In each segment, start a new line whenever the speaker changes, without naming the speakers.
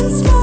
dance.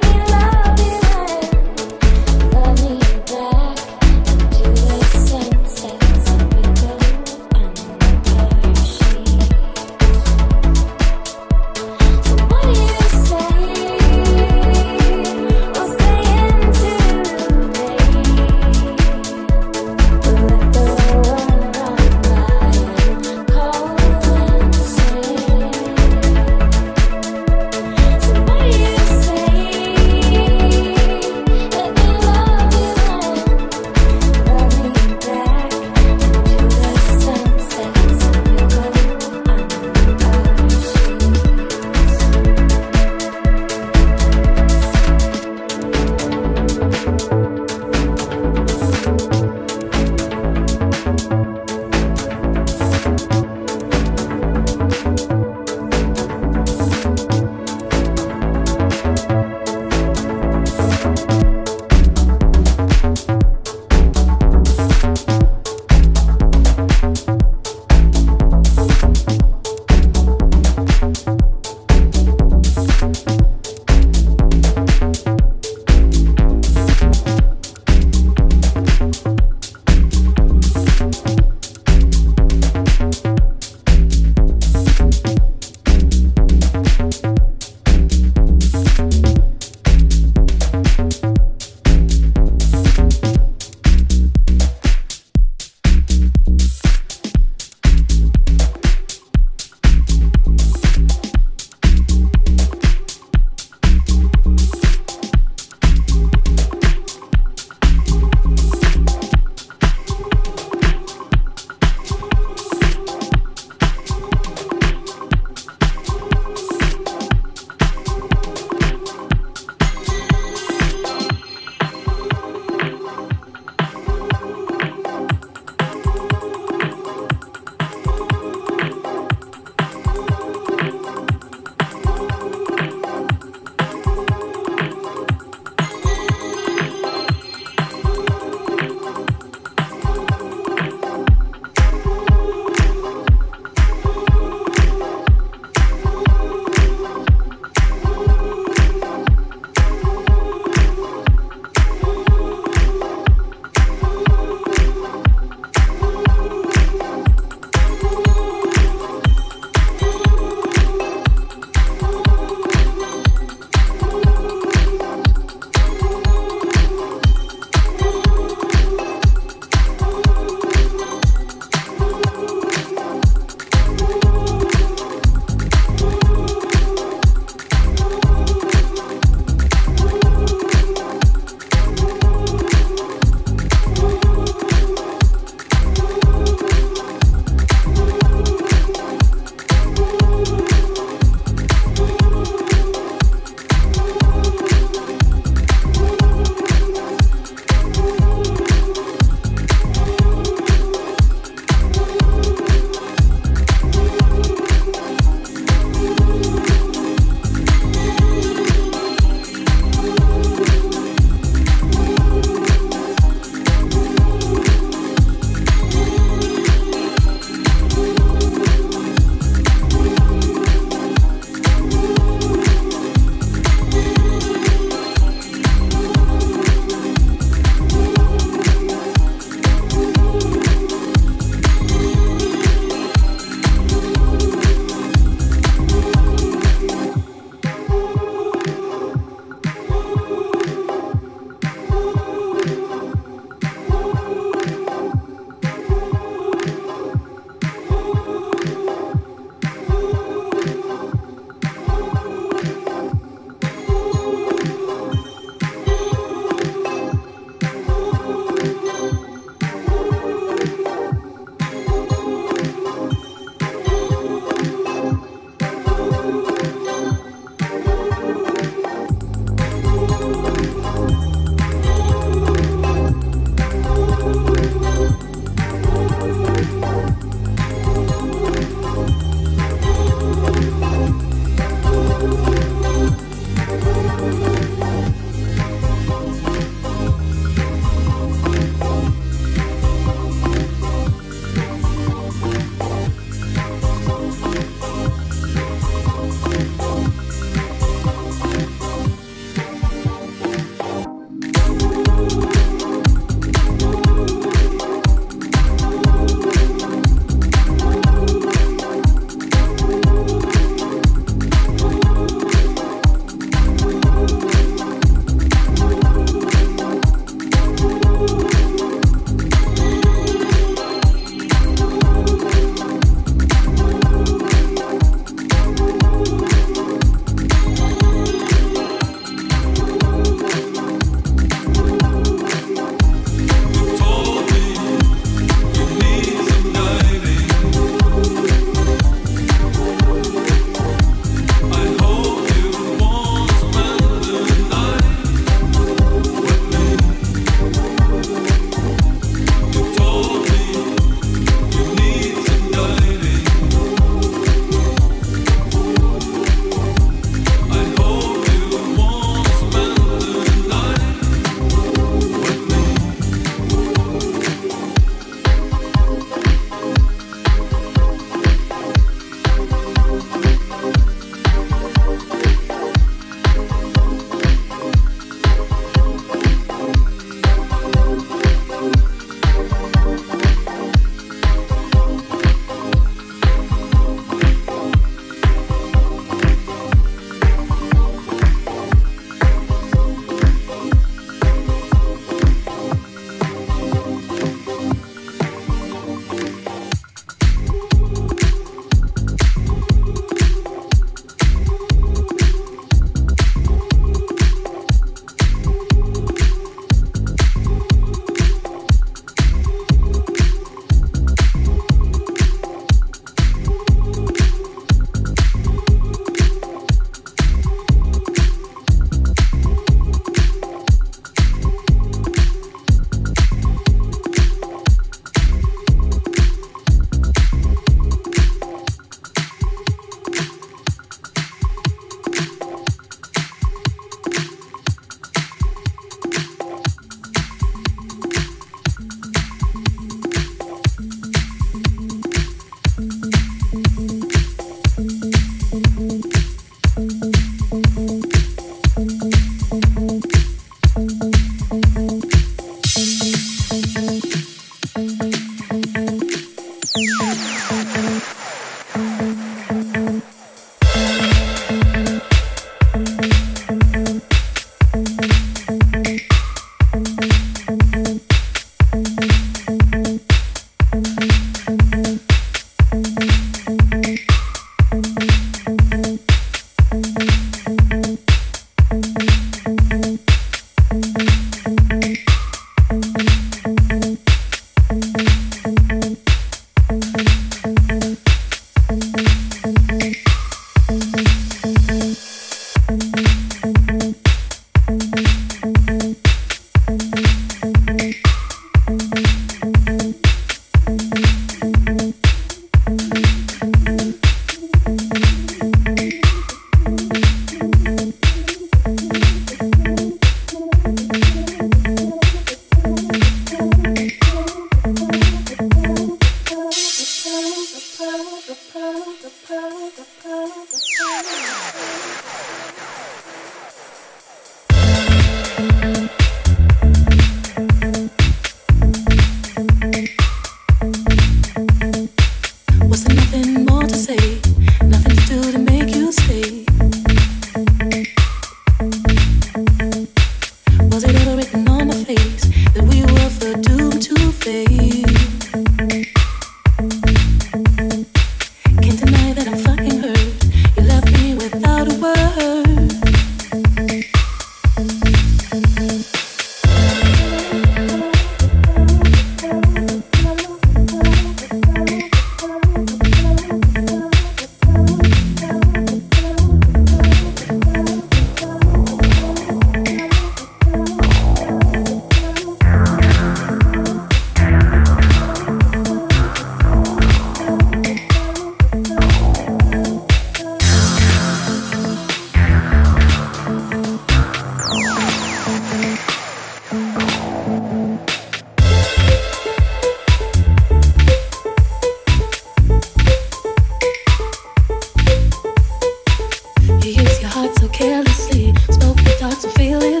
start to feel.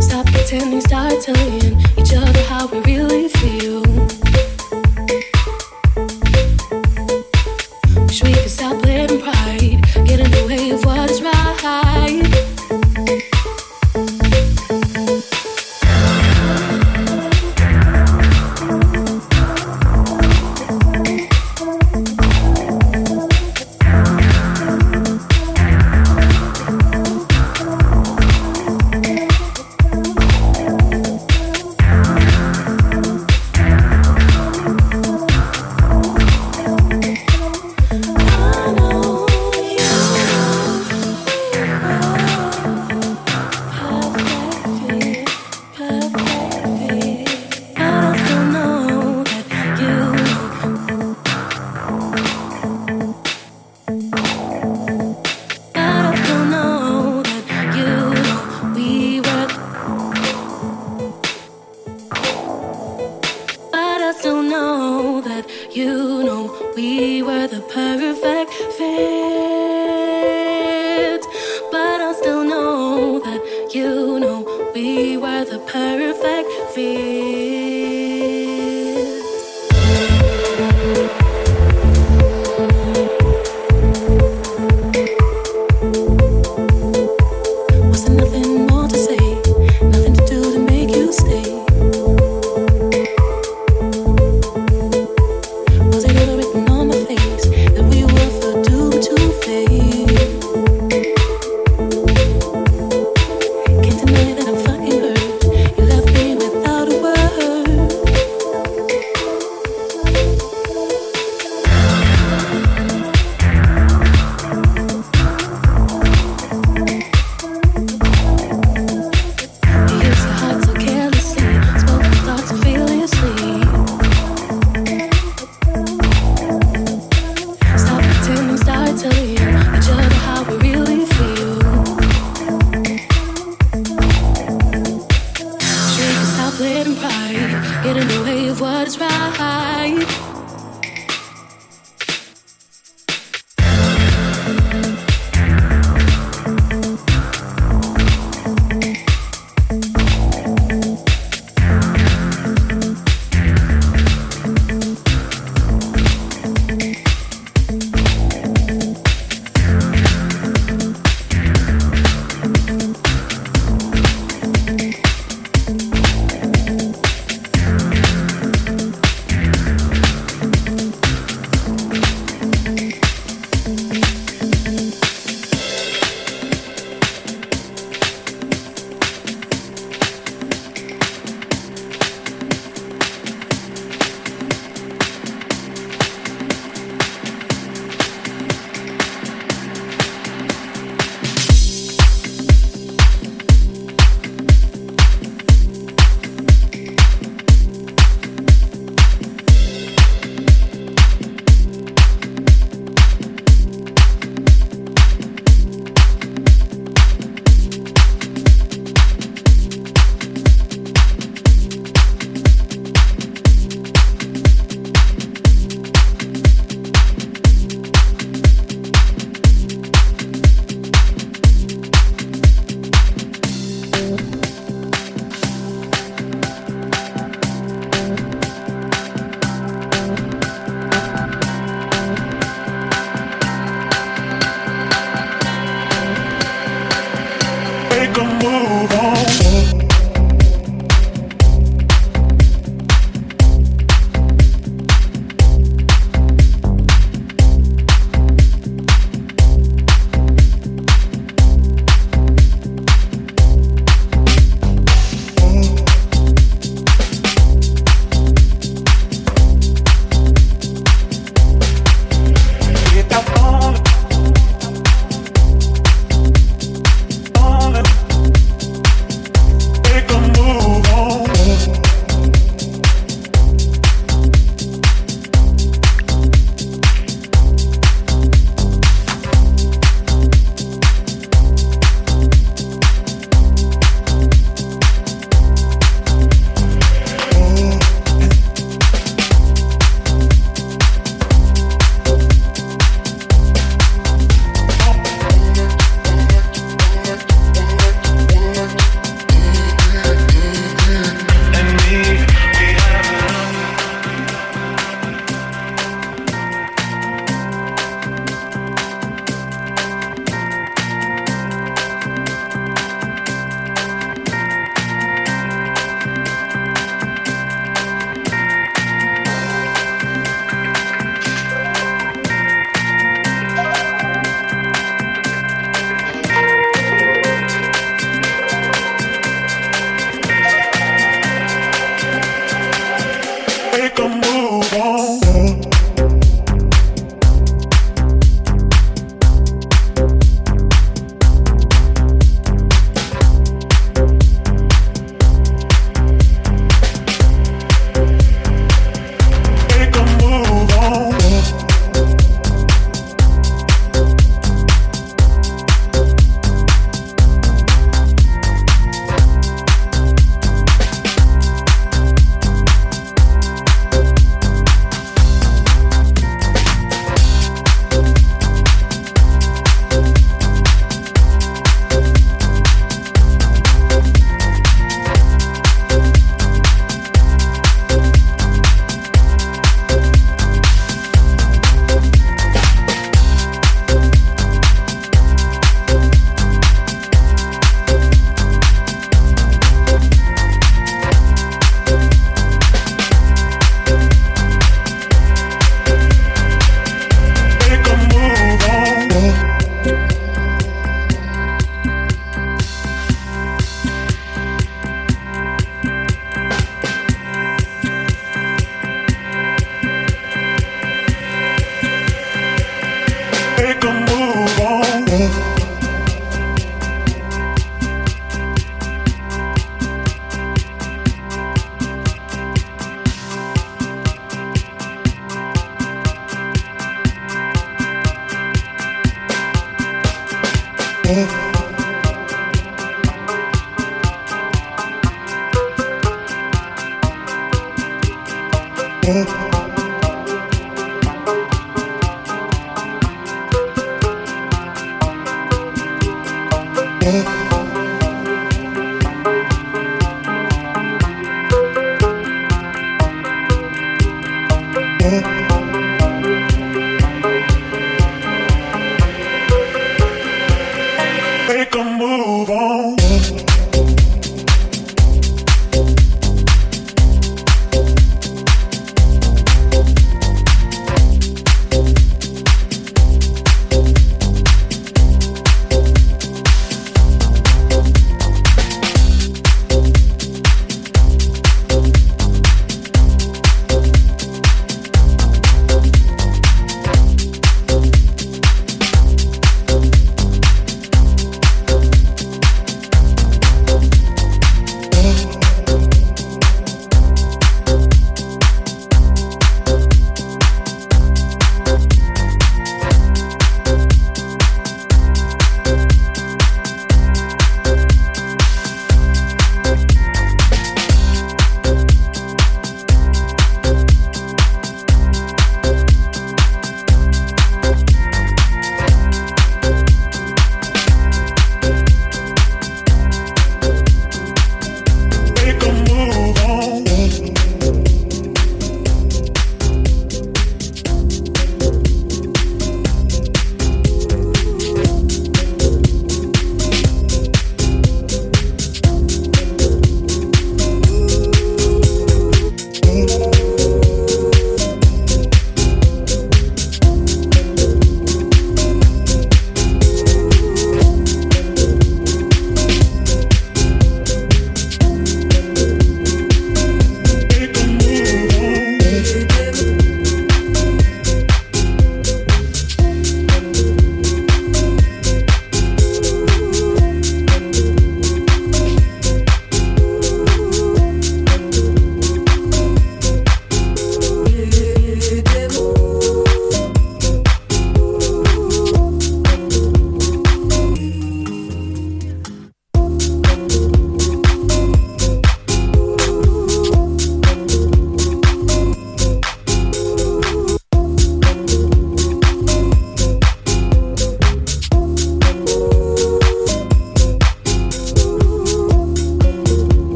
Stop pretending, start telling each other how we really feel.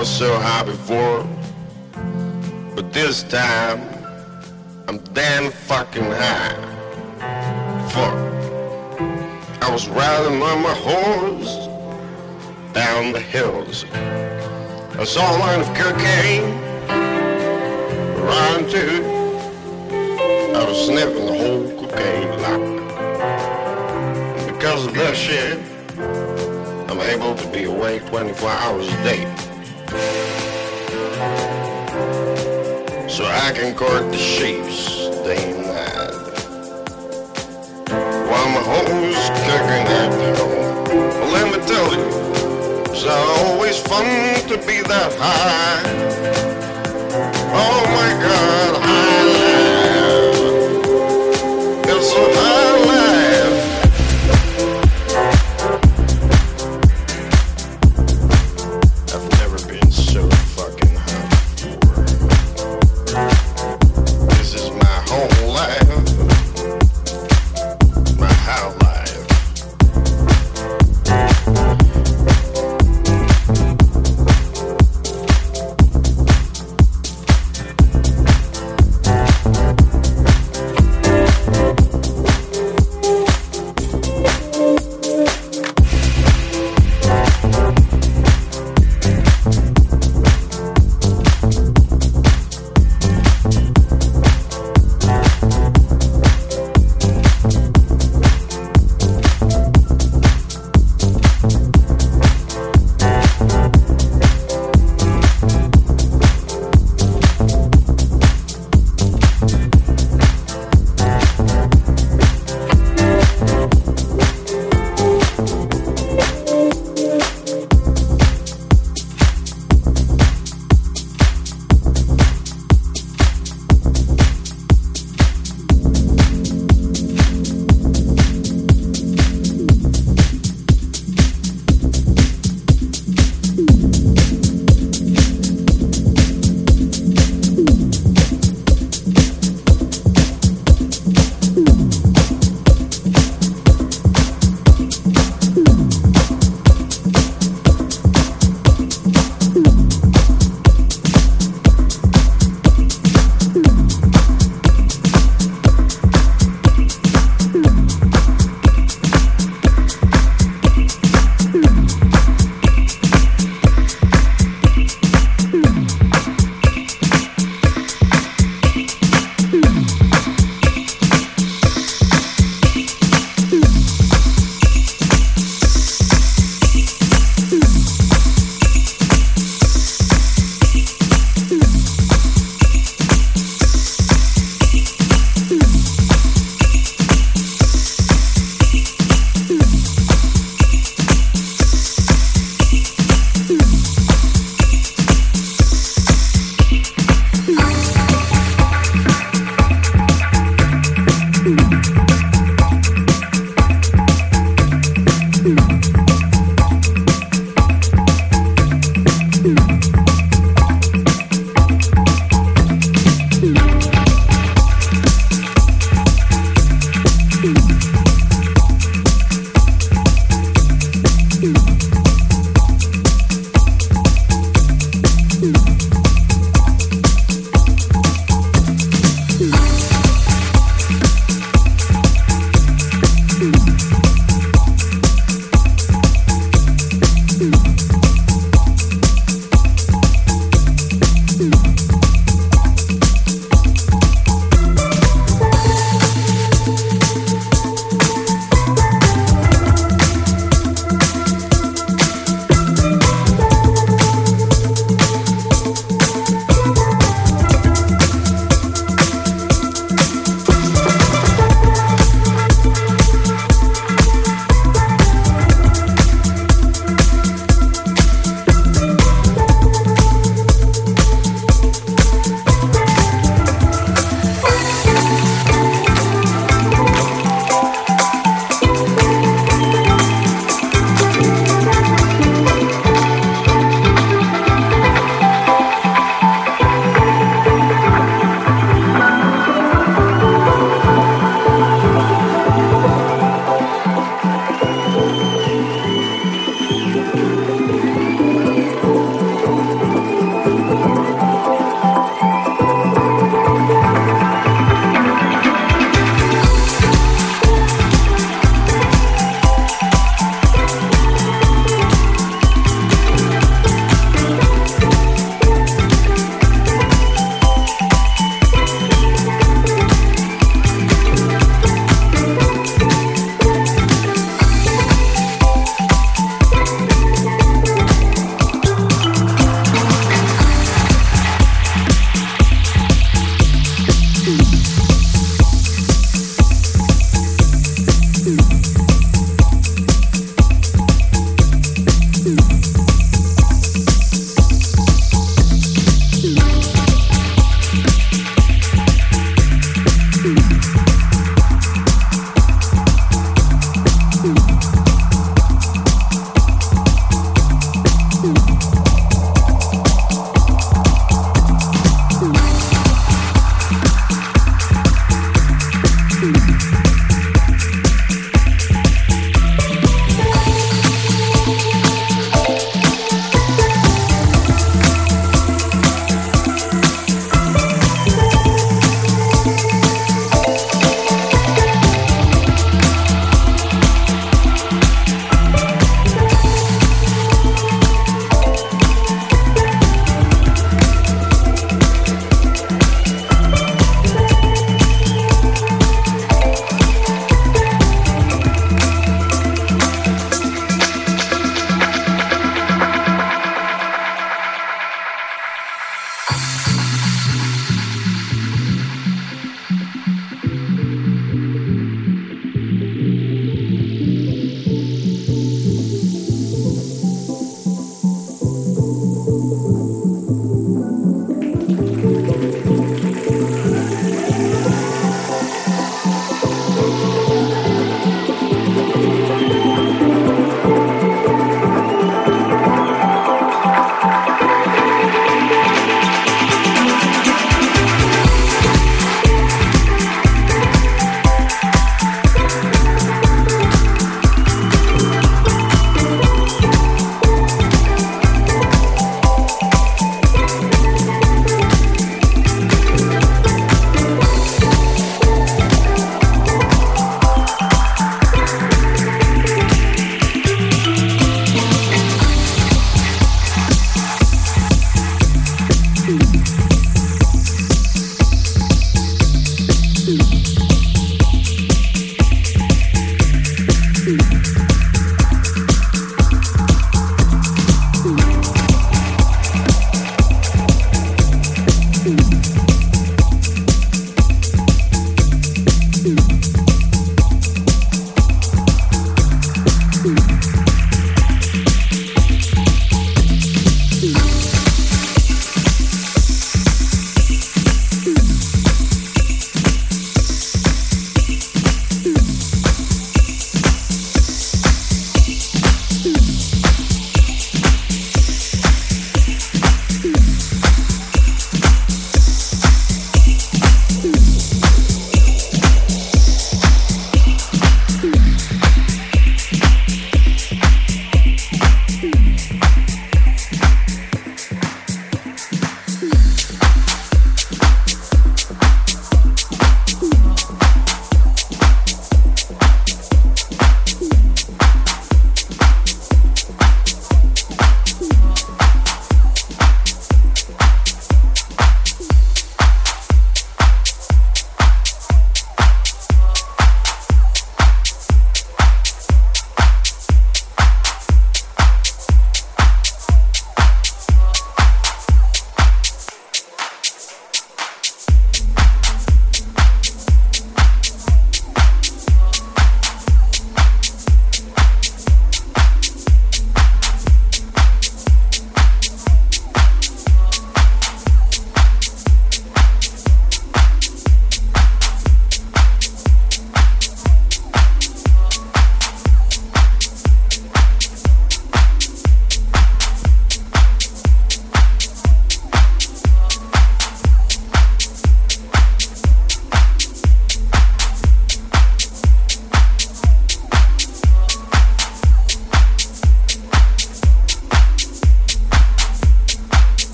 Was so high before, but this time I'm damn fucking high. Fuck. I was riding on my horse down the hills. I saw a line of cocaine around too. I was sniffing the whole cocaine. And because of that shit, I'm able to be awake 24 hours a day. so I can court the sheeps day and. While my hoes cooking at home, well, let me tell you, it's always fun to be that high. Oh my God, high life. It's so high.